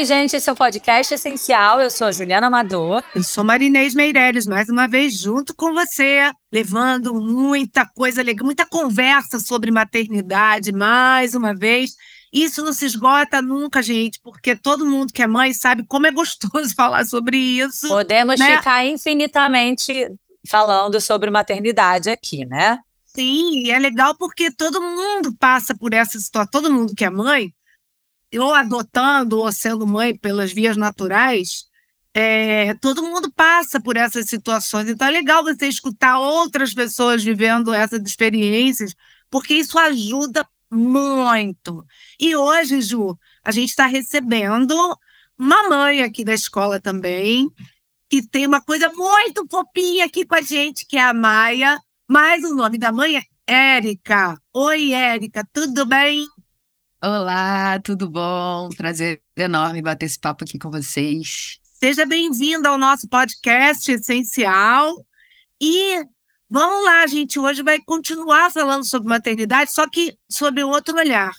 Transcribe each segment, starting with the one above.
Oi, gente, esse é o podcast essencial. Eu sou a Juliana Amador. Eu sou Marinês Meireles, mais uma vez junto com você, levando muita coisa legal, muita conversa sobre maternidade, mais uma vez. Isso não se esgota nunca, gente, porque todo mundo que é mãe sabe como é gostoso falar sobre isso. Podemos né? ficar infinitamente falando sobre maternidade aqui, né? Sim, e é legal porque todo mundo passa por essa situação, todo mundo que é mãe, ou adotando ou sendo mãe pelas vias naturais, é, todo mundo passa por essas situações. Então é legal você escutar outras pessoas vivendo essas experiências, porque isso ajuda muito. E hoje, Ju, a gente está recebendo uma mãe aqui da escola também, que tem uma coisa muito fofinha aqui com a gente, que é a Maia. Mas o nome da mãe é Érica. Oi, Érica, tudo bem? Olá, tudo bom? Prazer enorme bater esse papo aqui com vocês. Seja bem-vinda ao nosso podcast essencial. E vamos lá, gente. Hoje vai continuar falando sobre maternidade, só que sob outro olhar.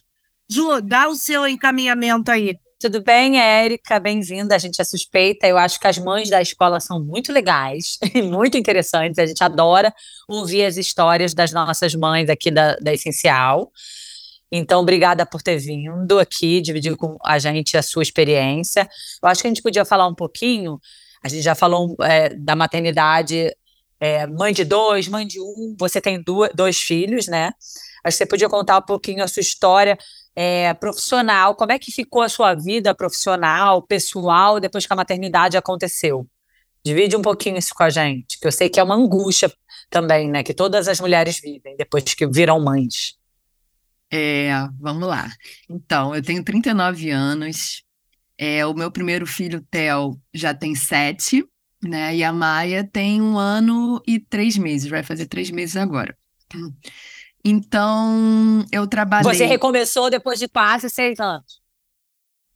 Ju, dá o seu encaminhamento aí. Tudo bem, Érica? Bem-vinda. A gente é suspeita. Eu acho que as mães da escola são muito legais e muito interessantes. A gente adora ouvir as histórias das nossas mães aqui da, da Essencial. Então, obrigada por ter vindo aqui, dividir com a gente a sua experiência. Eu acho que a gente podia falar um pouquinho. A gente já falou é, da maternidade, é, mãe de dois, mãe de um. Você tem duas, dois filhos, né? Acho que você podia contar um pouquinho a sua história é, profissional, como é que ficou a sua vida profissional, pessoal, depois que a maternidade aconteceu? Divide um pouquinho isso com a gente, que eu sei que é uma angústia também, né? Que todas as mulheres vivem depois que viram mães. É, vamos lá. Então, eu tenho 39 anos. É, o meu primeiro filho, Theo, já tem sete, né? E a Maia tem um ano e três meses, vai fazer três meses agora. Então, eu trabalhei. Você recomeçou depois de quase seis anos.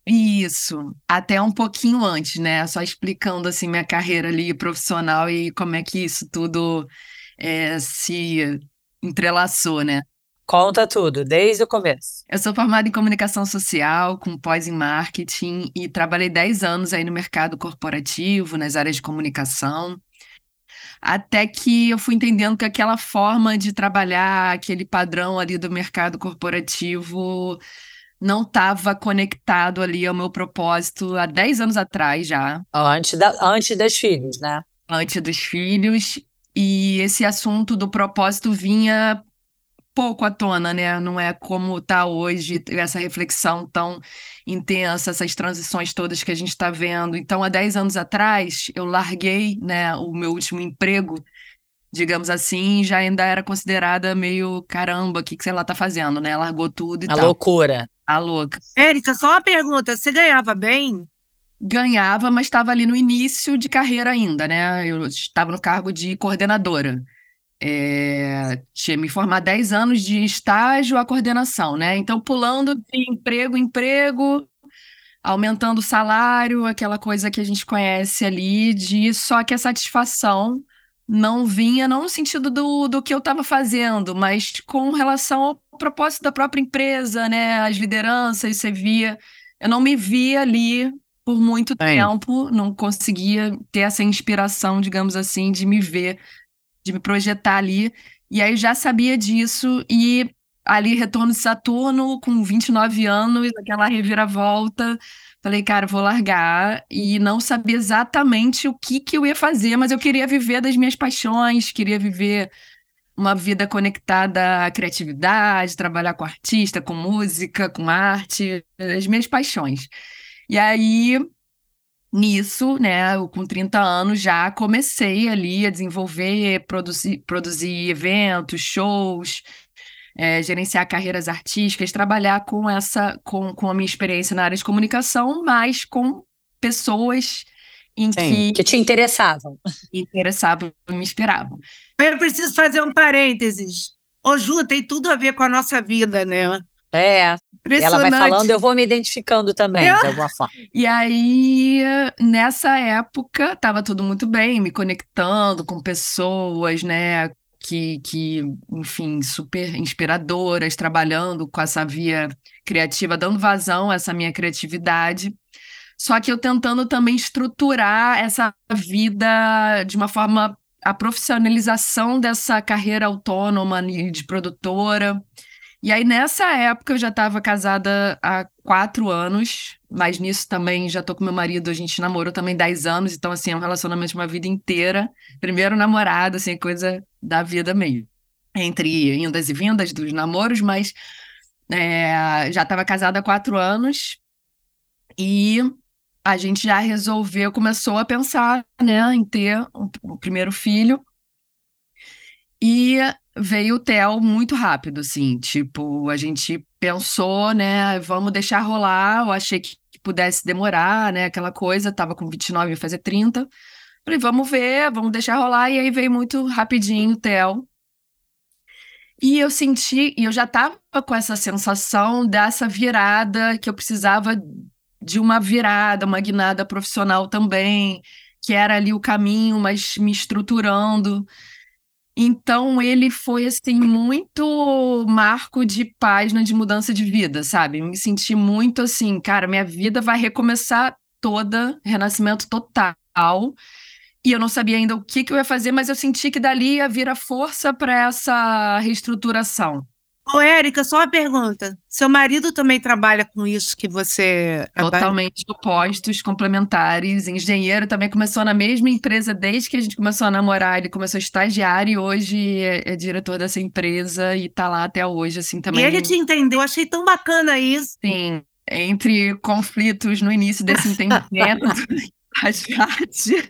Isso, até um pouquinho antes, né? Só explicando assim minha carreira ali profissional e como é que isso tudo é, se entrelaçou, né? Conta tudo, desde o começo. Eu sou formada em comunicação social, com pós em marketing, e trabalhei 10 anos aí no mercado corporativo, nas áreas de comunicação até que eu fui entendendo que aquela forma de trabalhar, aquele padrão ali do mercado corporativo não estava conectado ali ao meu propósito há 10 anos atrás já. Antes, da, antes dos filhos, né? Antes dos filhos. E esse assunto do propósito vinha pouco à tona, né? Não é como está hoje, essa reflexão tão intensa, essas transições todas que a gente está vendo. Então, há 10 anos atrás, eu larguei né, o meu último emprego, digamos assim, já ainda era considerada meio caramba, o que, que sei lá tá fazendo, né? Largou tudo e A tal. loucura. A louca. Érica, só uma pergunta: você ganhava bem? Ganhava, mas estava ali no início de carreira ainda, né? Eu estava no cargo de coordenadora. É, tinha me formado 10 anos de estágio à coordenação, né? Então, pulando de emprego em emprego, aumentando o salário, aquela coisa que a gente conhece ali, de só que a satisfação não vinha, não no sentido do, do que eu estava fazendo, mas com relação ao propósito da própria empresa, né? As lideranças, você via. Eu não me via ali por muito tempo, não conseguia ter essa inspiração, digamos assim, de me ver de me projetar ali. E aí já sabia disso e ali retorno de Saturno com 29 anos, aquela reviravolta. Falei, cara, vou largar e não sabia exatamente o que que eu ia fazer, mas eu queria viver das minhas paixões, queria viver uma vida conectada à criatividade, trabalhar com artista, com música, com arte, as minhas paixões. E aí nisso, né, eu, com 30 anos já comecei ali a desenvolver, produzir, produzir eventos, shows, é, gerenciar carreiras artísticas, trabalhar com essa, com, com a minha experiência na área de comunicação, mas com pessoas em Sim, que, que te interessavam. interessavam, me inspiravam. Eu preciso fazer um parênteses. Ô, Ju, tem tudo a ver com a nossa vida, né? É. Ela vai falando, eu vou me identificando também, é. de alguma forma. E aí, nessa época, estava tudo muito bem, me conectando com pessoas, né? que, que, enfim, super inspiradoras, trabalhando com essa via criativa, dando vazão a essa minha criatividade. Só que eu tentando também estruturar essa vida de uma forma a profissionalização dessa carreira autônoma de produtora. E aí, nessa época, eu já estava casada há quatro anos, mas nisso também já tô com meu marido, a gente namorou também dez anos, então, assim, é um relacionamento de uma vida inteira. Primeiro namorado, assim, coisa da vida mesmo. Entre indas e vindas dos namoros, mas é, já estava casada há quatro anos e a gente já resolveu, começou a pensar, né, em ter o primeiro filho. E veio o Theo muito rápido, assim, tipo, a gente pensou, né, vamos deixar rolar, eu achei que pudesse demorar, né, aquela coisa, tava com 29, ia fazer 30. Falei, vamos ver, vamos deixar rolar, e aí veio muito rapidinho o Theo. E eu senti, e eu já tava com essa sensação dessa virada que eu precisava de uma virada, uma guinada profissional também, que era ali o caminho, mas me estruturando. Então ele foi assim muito marco de página de mudança de vida, sabe? Me senti muito assim, cara, minha vida vai recomeçar toda, renascimento total. E eu não sabia ainda o que, que eu ia fazer, mas eu senti que dali ia vir a força para essa reestruturação. Ô, Érica, só uma pergunta. Seu marido também trabalha com isso que você. Totalmente opostos, complementares. Engenheiro também começou na mesma empresa desde que a gente começou a namorar. Ele começou a estagiar e hoje é, é diretor dessa empresa e tá lá até hoje, assim, também. E ele te entendeu, achei tão bacana isso. Sim, entre conflitos no início desse entendimento a gente,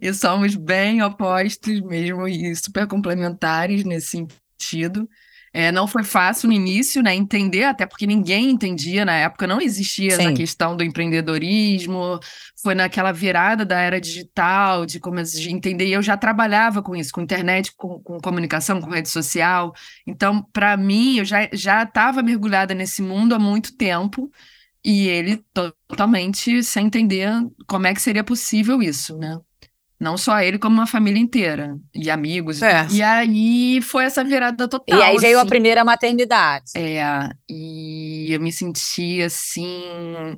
e somos bem opostos mesmo e super complementares nesse sentido. É, não foi fácil no início, né? Entender, até porque ninguém entendia na época, não existia Sim. essa questão do empreendedorismo. Foi naquela virada da era digital, de, como, de entender. E eu já trabalhava com isso, com internet, com, com comunicação, com rede social. Então, para mim, eu já estava mergulhada nesse mundo há muito tempo. E ele totalmente sem entender como é que seria possível isso, né? Não só ele, como uma família inteira. E amigos. É. E aí foi essa virada total. E aí veio assim. a primeira maternidade. É. E eu me senti assim.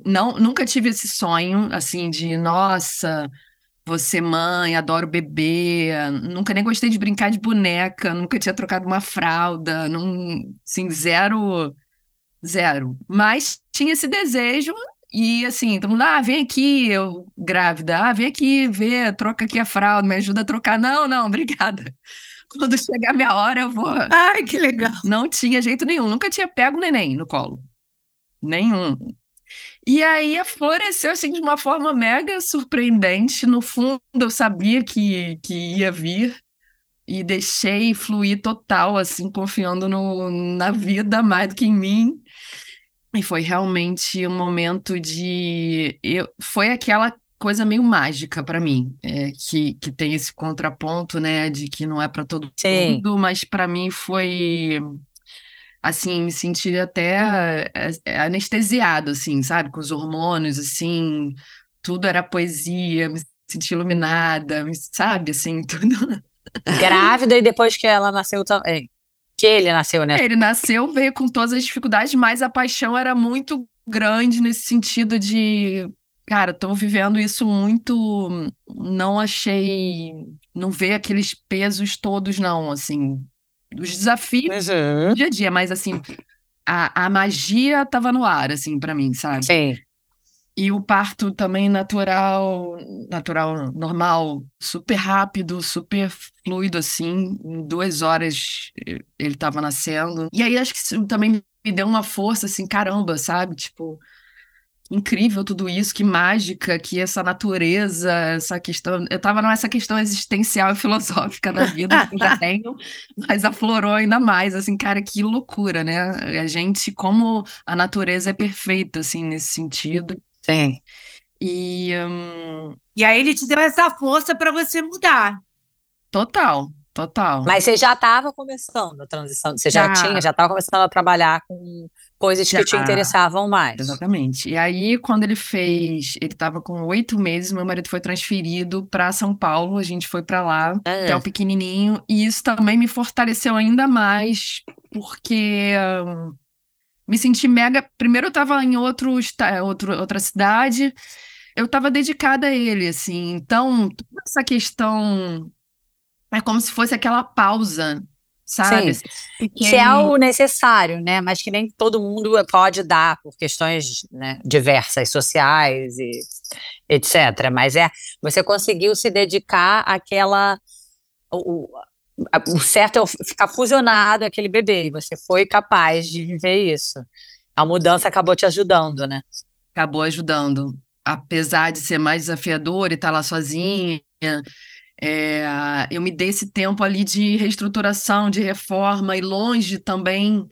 Não, nunca tive esse sonho, assim, de nossa, você mãe, adoro bebê. Nunca nem gostei de brincar de boneca. Nunca tinha trocado uma fralda. Não, assim, zero. Zero. Mas tinha esse desejo e assim, todo mundo, ah, vem aqui, eu grávida, ah, vem aqui, vê, troca aqui a fralda, me ajuda a trocar. Não, não, obrigada. Quando chegar a minha hora, eu vou. Ai, que legal. Não tinha jeito nenhum, nunca tinha pego o neném no colo. Nenhum. E aí floresceu assim de uma forma mega surpreendente. No fundo, eu sabia que, que ia vir e deixei fluir total, assim, confiando no, na vida mais do que em mim. E foi realmente um momento de. Eu, foi aquela coisa meio mágica para mim, é, que, que tem esse contraponto, né, de que não é para todo Sim. mundo, mas para mim foi assim, me senti até é, anestesiado, assim, sabe, com os hormônios, assim, tudo era poesia, me senti iluminada, sabe, assim, tudo. Grávida e depois que ela nasceu também que ele nasceu, né? Ele nasceu, veio com todas as dificuldades, mas a paixão era muito grande nesse sentido de, cara, tô vivendo isso muito, não achei, não vê aqueles pesos todos não, assim, os desafios uhum. do dia a dia, mas assim, a, a magia tava no ar, assim, para mim, sabe? Sim. E o parto também natural, natural, normal, super rápido, super fluido, assim. Em duas horas ele estava nascendo. E aí acho que isso também me deu uma força, assim, caramba, sabe? Tipo, incrível tudo isso, que mágica, que essa natureza, essa questão. Eu estava nessa questão existencial e filosófica da vida, que eu já tenho, mas aflorou ainda mais, assim, cara, que loucura, né? A gente, como a natureza é perfeita, assim, nesse sentido. Sim. E, um... e aí ele te deu essa força para você mudar. Total, total. Mas você já estava começando a transição, você já, já tinha, já estava começando a trabalhar com, coisas que te interessavam mais. Exatamente. E aí, quando ele fez, ele estava com oito meses, meu marido foi transferido para São Paulo, a gente foi para lá, até Ah, o pequenininho, e isso também me fortaleceu ainda mais, porque hum, me senti mega. Primeiro, eu estava em outro, outro, outra cidade, eu estava dedicada a ele, assim, então, toda essa questão é como se fosse aquela pausa, sabe? Sim. Que é o necessário, né? Mas que nem todo mundo pode dar por questões né, diversas, sociais e etc. Mas é você conseguiu se dedicar àquela o, o- certo é ficar fusionado àquele bebê e você foi capaz de viver isso. A mudança acabou te ajudando, né? acabou ajudando. Apesar de ser mais desafiador e estar lá sozinha, é, eu me dei esse tempo ali de reestruturação, de reforma, e longe também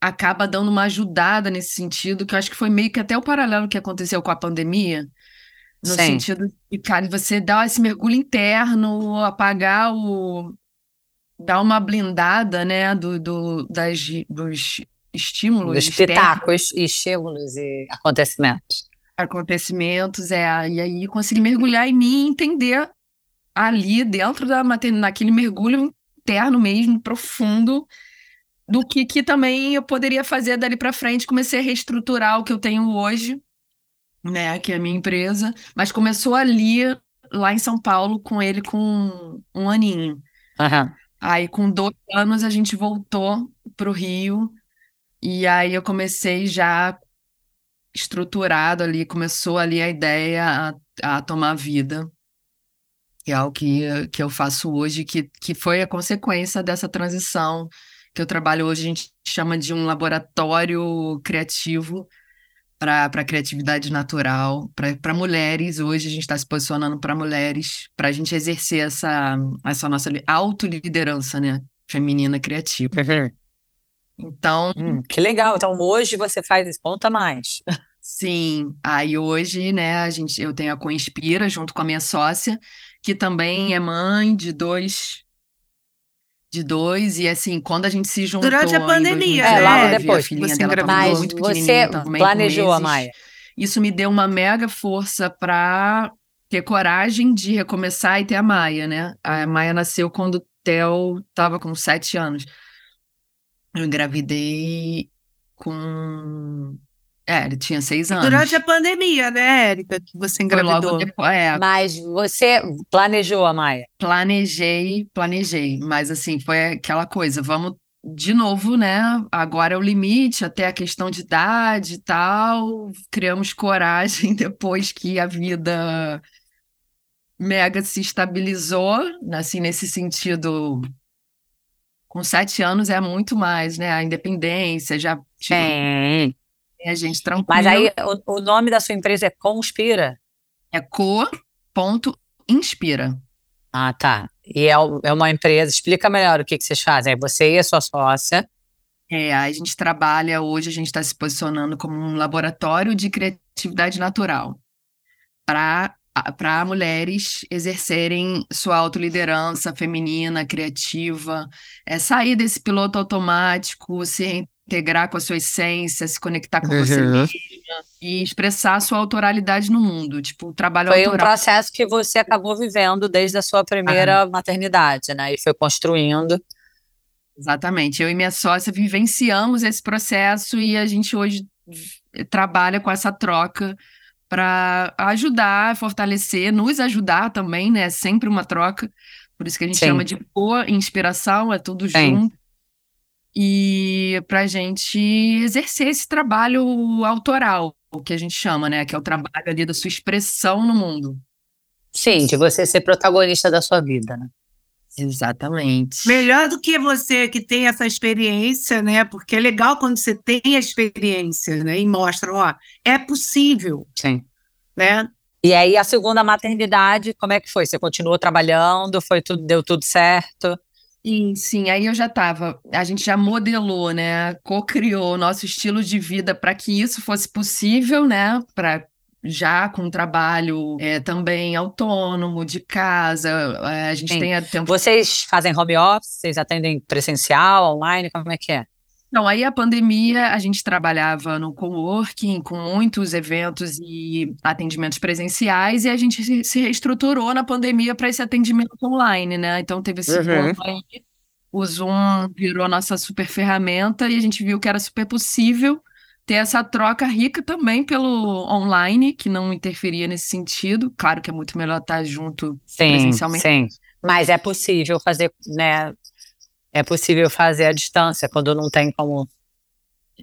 acaba dando uma ajudada nesse sentido, que eu acho que foi meio que até o paralelo que aconteceu com a pandemia, no Sim. sentido de, cara, você dar esse mergulho interno, apagar o. dar uma blindada, né, do, do, das, dos estímulos Dos pitacos e estímulos e acontecimentos. acontecimentos, é, e aí consegui mergulhar em mim e entender ali dentro da maternidade, naquele mergulho interno mesmo, profundo, do que, que também eu poderia fazer dali para frente. Comecei a reestruturar o que eu tenho hoje, né, que é a minha empresa, mas começou ali, lá em São Paulo, com ele com um aninho. Aham. Aí, com dois anos, a gente voltou para o Rio, e aí eu comecei já estruturado ali, começou ali a ideia a, a tomar vida, que é o que, que eu faço hoje, que, que foi a consequência dessa transição que eu trabalho hoje, a gente chama de um laboratório criativo para a criatividade natural, para mulheres. Hoje a gente está se posicionando para mulheres, para a gente exercer essa, essa nossa li- autoliderança, né? Feminina criativa. Então, Hum, que legal. Então hoje você faz esse ponto a mais. sim, aí hoje, né, a gente, eu tenho a Coinspira junto com a minha sócia, que também é mãe de dois, de dois, e assim, quando a gente se juntou Durante a em pandemia, 2019, É, logo depois a filhinha você dela muito você também, planejou, meses. Maia. Isso me deu uma mega força para ter coragem de recomeçar e ter a Maia, né? A Maia nasceu quando o Theo estava com sete anos. Eu engravidei com. É, ele tinha seis anos. Durante a pandemia, né, Érica, que você Foi logo engravidou. depois. É, Mas você planejou, a Maia. planejei, planejei. Mas assim, foi aquela coisa, vamos de novo, né? Agora é o limite, até a questão de idade e tal. Criamos coragem depois que a vida mega se estabilizou, assim, nesse sentido. Com sete anos é muito mais, né? A independência, já tipo, Sim. A gente tranquila. Mas aí o, o nome da sua empresa é Conspira. É co.inspira. Ah, tá. E é, é uma empresa. Explica melhor o que, que vocês fazem. É você e a sua sócia. É, a gente trabalha hoje, a gente está se posicionando como um laboratório de criatividade natural para para mulheres exercerem sua autoliderança feminina, criativa, é sair desse piloto automático, se integrar com a sua essência, se conectar com você Uhum. mesma e expressar a sua autoralidade no mundo, tipo, o trabalho Foi um autoral. processo que você acabou vivendo desde a sua primeira maternidade, né? E foi construindo. Exatamente. Eu e minha sócia vivenciamos esse processo e a gente hoje trabalha com essa troca para ajudar, fortalecer, nos ajudar também, né? É sempre uma troca. Por isso que a gente Sim. chama de co-inspiração, é tudo Sim. junto. E para a gente exercer esse trabalho autoral, o que a gente chama, né? Que é o trabalho ali da sua expressão no mundo. Sim, de você ser protagonista da sua vida, né? Exatamente. Melhor do que você que tem essa experiência, né? Porque é legal quando você tem a experiência, né? E mostra, ó, é possível, Sim. né? E aí a segunda maternidade, como é que foi? Você continuou trabalhando? Foi tudo, deu tudo certo? Sim, sim, aí eu já estava, a gente já modelou, né, co-criou o nosso estilo de vida para que isso fosse possível, né, para já com um trabalho é, também autônomo, de casa, é, a gente Sim. tem a tempo Vocês fazem home office? Vocês atendem presencial, online? Como é que é? Então, aí a pandemia, a gente trabalhava no coworking, com muitos eventos e atendimentos presenciais, e a gente se reestruturou na pandemia para esse atendimento online, né? Então, teve esse uhum. aí, o Zoom virou nossa super ferramenta e a gente viu que era super possível ter essa troca rica também pelo online, que não interferia nesse sentido. Claro que é muito melhor estar junto sim, presencialmente. Sim, mas é possível fazer, né? É possível fazer à distância quando não tem como.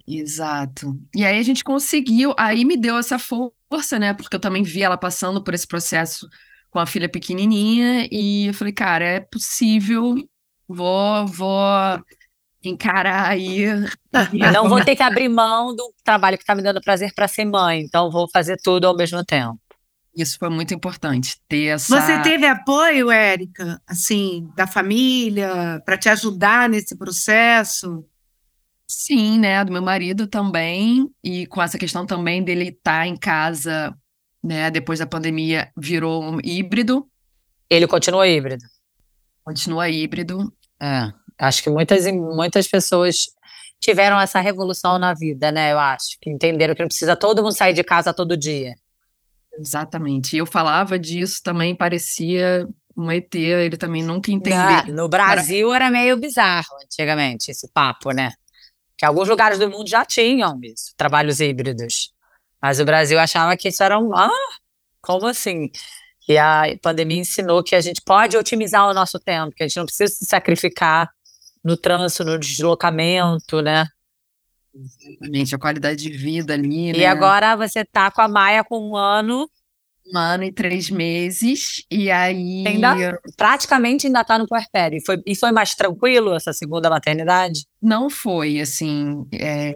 Exato. E aí a gente conseguiu, aí me deu essa força, né? Porque eu também vi ela passando por esse processo com a filha pequenininha e eu falei, cara, é possível, vou, vou encarar aí. Não vou ter que abrir mão do trabalho que está me dando prazer para ser mãe, então vou fazer tudo ao mesmo tempo. Isso foi muito importante, ter essa... Você teve apoio, Érica, assim, da família, para te ajudar nesse processo? Sim, né, do meu marido também, e com essa questão também dele estar tá em casa, né, depois da pandemia, virou um híbrido. Ele continua híbrido? Continua híbrido. É, acho que muitas, muitas pessoas tiveram essa revolução na vida, né, eu acho, que entenderam que não precisa todo mundo sair de casa todo dia. Exatamente. Eu falava disso também, parecia um ET, ele também nunca entendeu. Ah, no Brasil era... era meio bizarro antigamente esse papo, né? Que alguns lugares do mundo já tinham isso, trabalhos híbridos. Mas o Brasil achava que isso era um. Ah, como assim? E a pandemia ensinou que a gente pode otimizar o nosso tempo, que a gente não precisa se sacrificar no trânsito, no deslocamento, né? Exatamente, a qualidade de vida ali, E né? agora você tá com a Maia com um ano. Um ano e três meses, e aí... Ainda, praticamente ainda tá no puerpério. E foi, e foi mais tranquilo essa segunda maternidade? Não foi, assim... É...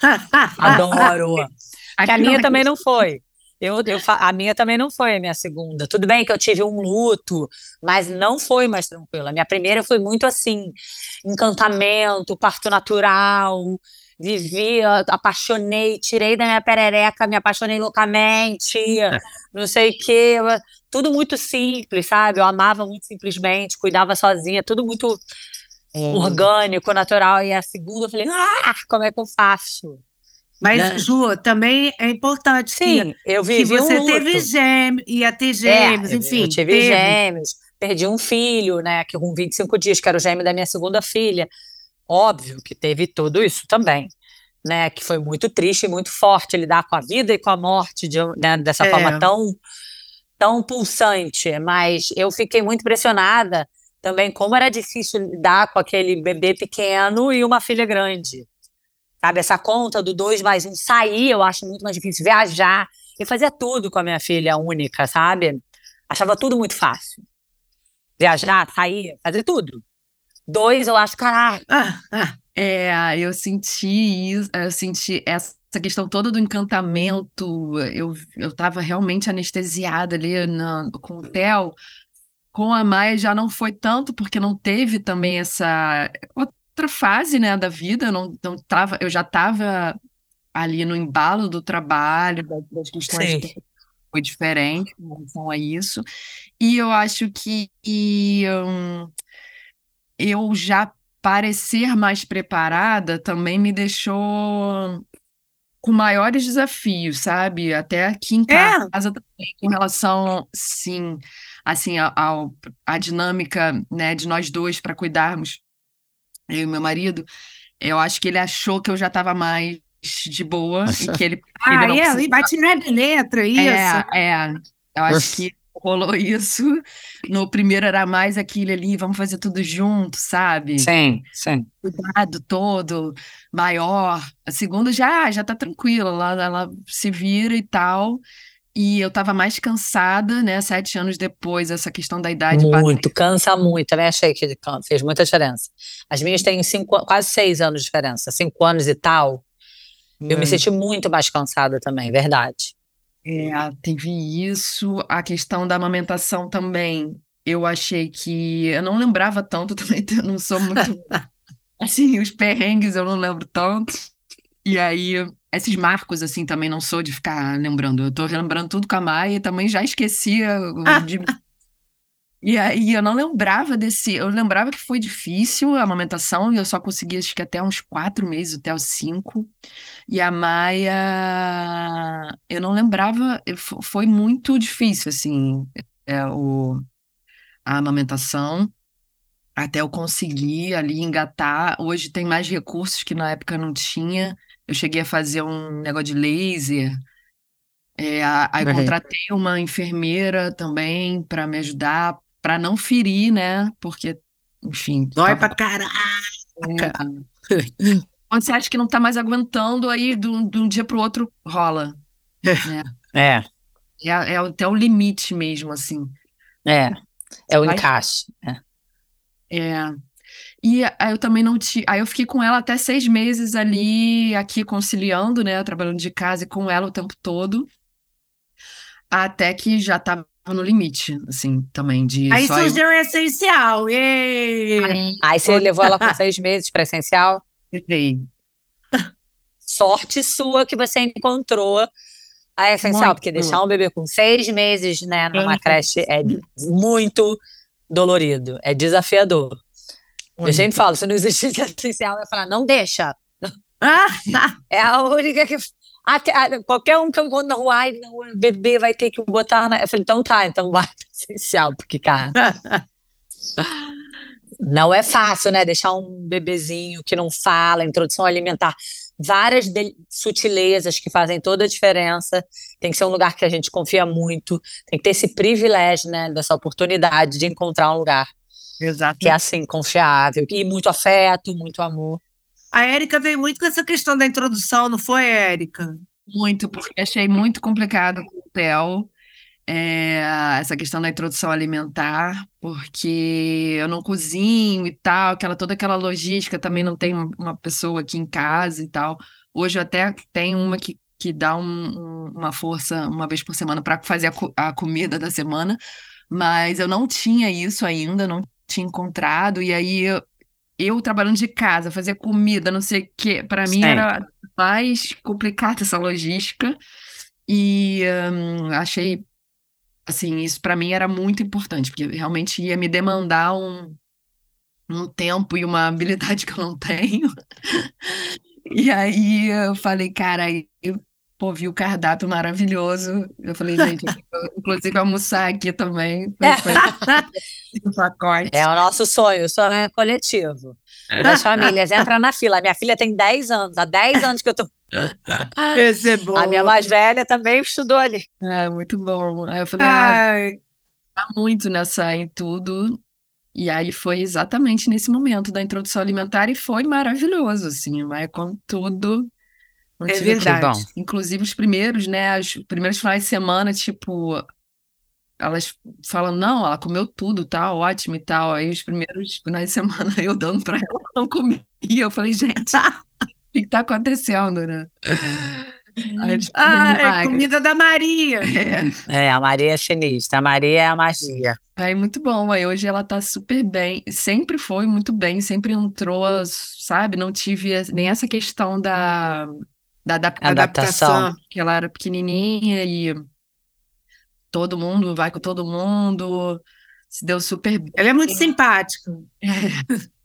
Adoro! a, a minha também não foi. Eu, eu, a minha também não foi a minha segunda. Tudo bem que eu tive um luto, mas não foi mais tranquila. A minha primeira foi muito assim, encantamento, parto natural, vivi, apaixonei, tirei da minha perereca, me apaixonei loucamente, não sei o quê. Tudo muito simples, sabe? Eu amava muito simplesmente, cuidava sozinha, tudo muito é. orgânico, natural. E a segunda eu falei, ah, como é que eu faço? Mas, né? Ju, também é importante Sim, que, eu vivi que você um teve gêmeos, ia ter gêmeos, é, enfim. Eu tive teve. gêmeos, perdi um filho, né, que com 25 dias, que era o gêmeo da minha segunda filha. Óbvio que teve tudo isso também, né? Que foi muito triste e muito forte lidar com a vida e com a morte de, né, dessa é. forma tão, tão pulsante. Mas eu fiquei muito impressionada também como era difícil lidar com aquele bebê pequeno e uma filha grande. Sabe, essa conta do dois mais um sair, eu acho muito mais difícil. Viajar. Eu fazia tudo com a minha filha única, sabe? Achava tudo muito fácil. Viajar, sair, fazer tudo. Dois, eu acho, caraca. Ah, ah. É, eu senti isso, eu senti essa questão toda do encantamento. Eu, eu tava realmente anestesiada ali na, com o Theo. Com a Maia já não foi tanto, porque não teve também essa outra fase, né, da vida. Eu, não, não tava, eu já estava ali no embalo do trabalho, das questões Sim. que foi diferente em relação a isso. E eu acho que e, um, eu já parecer mais preparada também me deixou com maiores desafios, sabe? Até aqui em é. casa é. também, com relação, sim, assim, a, a, a dinâmica, né, de nós dois para cuidarmos, eu e meu marido, eu acho que ele achou que eu já estava mais de boa e que ele. Ah, ele é, vai tirar de letra, isso. É, é. Eu acho que rolou isso. No primeiro era mais aquilo ali, vamos fazer tudo junto, sabe? Sim, sim. Cuidado todo, maior. A segunda já, já tá tranquila, ela, ela se vira e tal. E eu tava mais cansada, né? Sete anos depois, essa questão da idade. Muito, cansa muito. Também achei que fez muita diferença. As minhas têm cinco, quase seis anos de diferença, cinco anos e tal. Hum. Eu me hum. senti muito mais cansada também, verdade. É, teve isso, a questão da amamentação também. Eu achei que. Eu não lembrava tanto também, eu não sou muito. assim, os perrengues eu não lembro tanto. E aí, esses marcos, assim, também não sou de ficar lembrando. Eu tô lembrando tudo com a Maia e também já esquecia de. E aí eu não lembrava desse. Eu lembrava que foi difícil a amamentação, e eu só consegui acho que até uns quatro meses, até os cinco. E a Maia, eu não lembrava, foi muito difícil, assim, é, o, a amamentação, até eu conseguir ali engatar. Hoje tem mais recursos que na época não tinha. Eu cheguei a fazer um negócio de laser. É, aí Uhum. contratei uma enfermeira também para me ajudar, para não ferir, né? Porque, enfim, Dói tava- pra caralho. é. Quando você acha que não tá mais aguentando, aí de um, de um dia pro outro rola. É, É, é até o limite mesmo, assim. é. É o Vai- encaixe. é. É. E aí eu também não tinha. Aí eu fiquei com ela até seis meses ali, aqui conciliando, né? Trabalhando de casa e com ela o tempo todo. Até que já tava no limite, assim, também, de Aí só eu- surgiu o essencial. Aí Aí você levou ela com seis meses para essencial. entrei. Sorte sua que você encontrou a essencial, Muito. porque deixar um bebê com seis meses, né, numa creche é muito dolorido, é desafiador. Eu sempre falo, se não existisse essencial, eu ia falar, não deixa. Ah, É a única que. Até- ah, qualquer um que eu encontro na rua, ai, não, o bebê vai ter que botar na. Eu falei, então tá, então vai essencial, porque, cara, não é fácil, né? Deixar um bebezinho que não fala, introdução alimentar, várias sutilezas que fazem toda a diferença. Tem que ser um lugar que a gente confia muito, tem que ter esse privilégio, né, dessa oportunidade de encontrar um lugar Exato. que é assim, confiável, e muito afeto, muito amor. A Érica veio muito com essa questão da introdução, não foi, Érica? Muito, porque achei muito complicado com o Theo, é, essa questão da introdução alimentar, porque eu não cozinho e tal, aquela, toda aquela logística, também não tenho uma pessoa aqui em casa e tal. Hoje eu até tenho uma que, que dá um- um- uma força uma vez por semana para fazer a, a comida da semana, mas eu não tinha isso ainda, não tinha encontrado, e aí eu, eu trabalhando de casa, fazer comida, não sei o quê, para mim era mais complicada essa logística. E hum, achei assim isso para mim era muito importante porque realmente ia me demandar um, um tempo e uma habilidade que eu não tenho. E aí eu falei cara eu pô, vi o cardápio maravilhoso eu falei gente eu inclusive almoçar aqui também foi, pacote É o nosso sonho, o sonho é coletivo. Das famílias, entra na fila. A minha filha tem 10 anos, há 10 anos que eu tô. Esse é bom. A minha mais velha também estudou ali. é muito bom aí eu falei ah, Ai, tá muito nessa em tudo. E aí foi exatamente nesse momento da introdução alimentar e foi maravilhoso, assim, vai com tudo. Não É tive- verdade. bom. Inclusive os primeiros, né, os primeiros finais de semana, tipo, elas falam, não, ela comeu tudo, tá ótimo e tal. Aí os primeiros finais de semana eu dando pra ela, ela não comia. Eu falei, gente, o que que tá acontecendo, né? Aí ah, é comida da Maria. É. É, a Maria é sinistra, a Maria é a magia. Aí, muito bom. Aí, hoje ela tá super bem. Sempre foi muito bem, sempre entrou, sabe? Não tive nem essa questão da, da adap- Adaptação. que ela era pequenininha e todo mundo vai com todo mundo. Se deu super bem. Ela é muito simpática.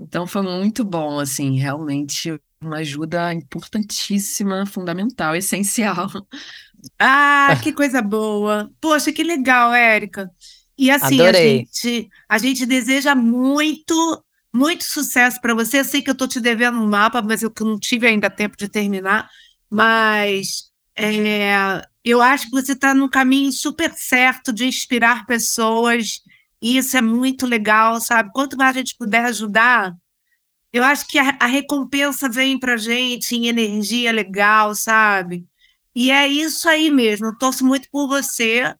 Então, foi muito bom, assim, realmente uma ajuda importantíssima, fundamental, essencial. Ah, que coisa boa. Poxa, que legal, Érica. E assim, a Adorei. gente, a gente deseja muito, muito sucesso para você. Sei que eu estou te devendo um mapa, mas eu não tive ainda tempo de terminar. Mas é, eu acho que você está no caminho super certo de inspirar pessoas. E isso é muito legal, sabe? Quanto mais a gente puder ajudar, eu acho que a, a recompensa vem para gente em energia legal, sabe? E é isso aí mesmo. Eu torço muito por você.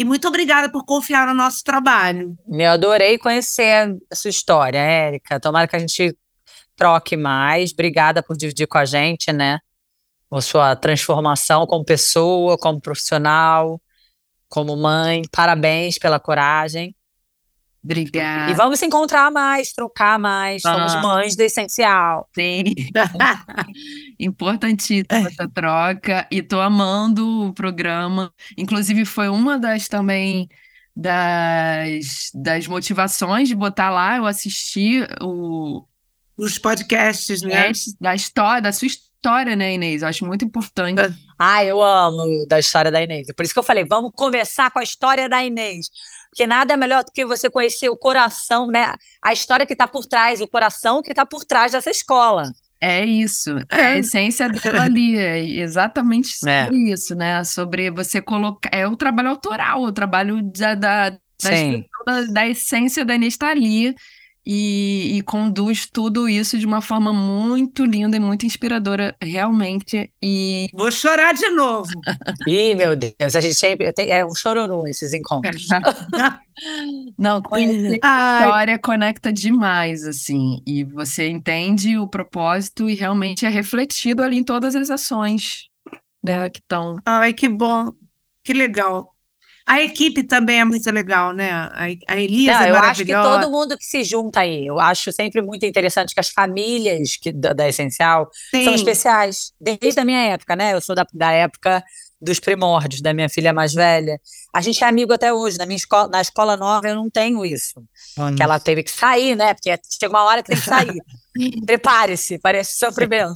E muito obrigada por confiar no nosso trabalho. Eu adorei conhecer a sua história, Érica. Tomara que a gente troque mais. Obrigada por dividir com a gente, né? A sua transformação como pessoa, como profissional, como mãe. Parabéns pela coragem. Obrigada. E vamos se encontrar mais, trocar mais. Somos Ah. mães do essencial. Sim. Importantíssima essa troca e tô amando o programa. Inclusive, foi uma das também das, das motivações de botar lá, eu assisti o, Os podcasts, né? da história, da sua história, né, Inês? Eu acho muito importante. Ah, eu amo da história da Inês. Por isso que eu falei, vamos começar com a história da Inês. Porque nada é melhor do que você conhecer o coração, né? A história que está por trás, o coração que está por trás dessa escola. É isso, é a essência dela ali, é exatamente É. sobre isso, né? Sobre você colocar. É o trabalho autoral, o trabalho da, da, da, da essência da Inês está ali e, e conduz tudo isso de uma forma muito linda e muito inspiradora, realmente. E Vou chorar de novo. Ih, meu Deus, a gente sempre tem, é um chororô esses encontros. não, conhecer a história conecta demais, assim, e você entende o propósito e realmente é refletido ali em todas as ações né, que estão. ai, que bom. Que legal. A equipe também é muito legal, né? A, a Elisa Não, é eu acho que todo mundo que se junta aí, eu acho sempre muito interessante que as famílias que, da, da Essencial são Sim. especiais, desde a minha época, né? Eu sou da, da época dos primórdios, da minha filha mais velha. A gente é amigo até hoje. Na minha escola, na escola nova eu não tenho isso. Que ela teve que sair, né? Porque chega uma hora que tem que sair. Prepare-se, parece sofrimento.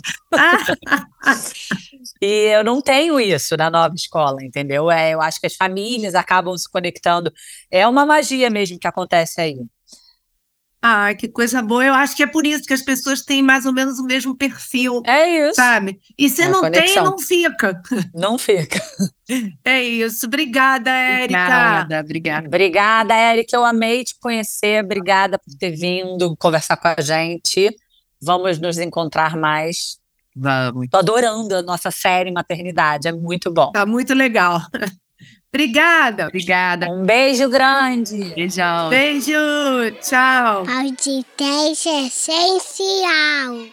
E eu não tenho isso na nova escola, entendeu? É, eu acho que as famílias acabam se conectando. É uma magia mesmo que acontece aí. Ai, que coisa boa. Eu acho que é por isso que as pessoas têm mais ou menos o mesmo perfil, É isso. sabe? E se É não tem, conexão. não fica. Não fica. É isso. Obrigada, Érica. Obrigada, obrigada. Obrigada, Érica. Eu amei te conhecer. Obrigada por ter vindo conversar com a gente. Vamos nos encontrar mais. Vamos. Tô adorando a nossa série Maternidade. É muito bom. Tá muito legal. Obrigada. Obrigada. Um beijo grande. Beijão. Beijo. Tchau. Podcast essencial.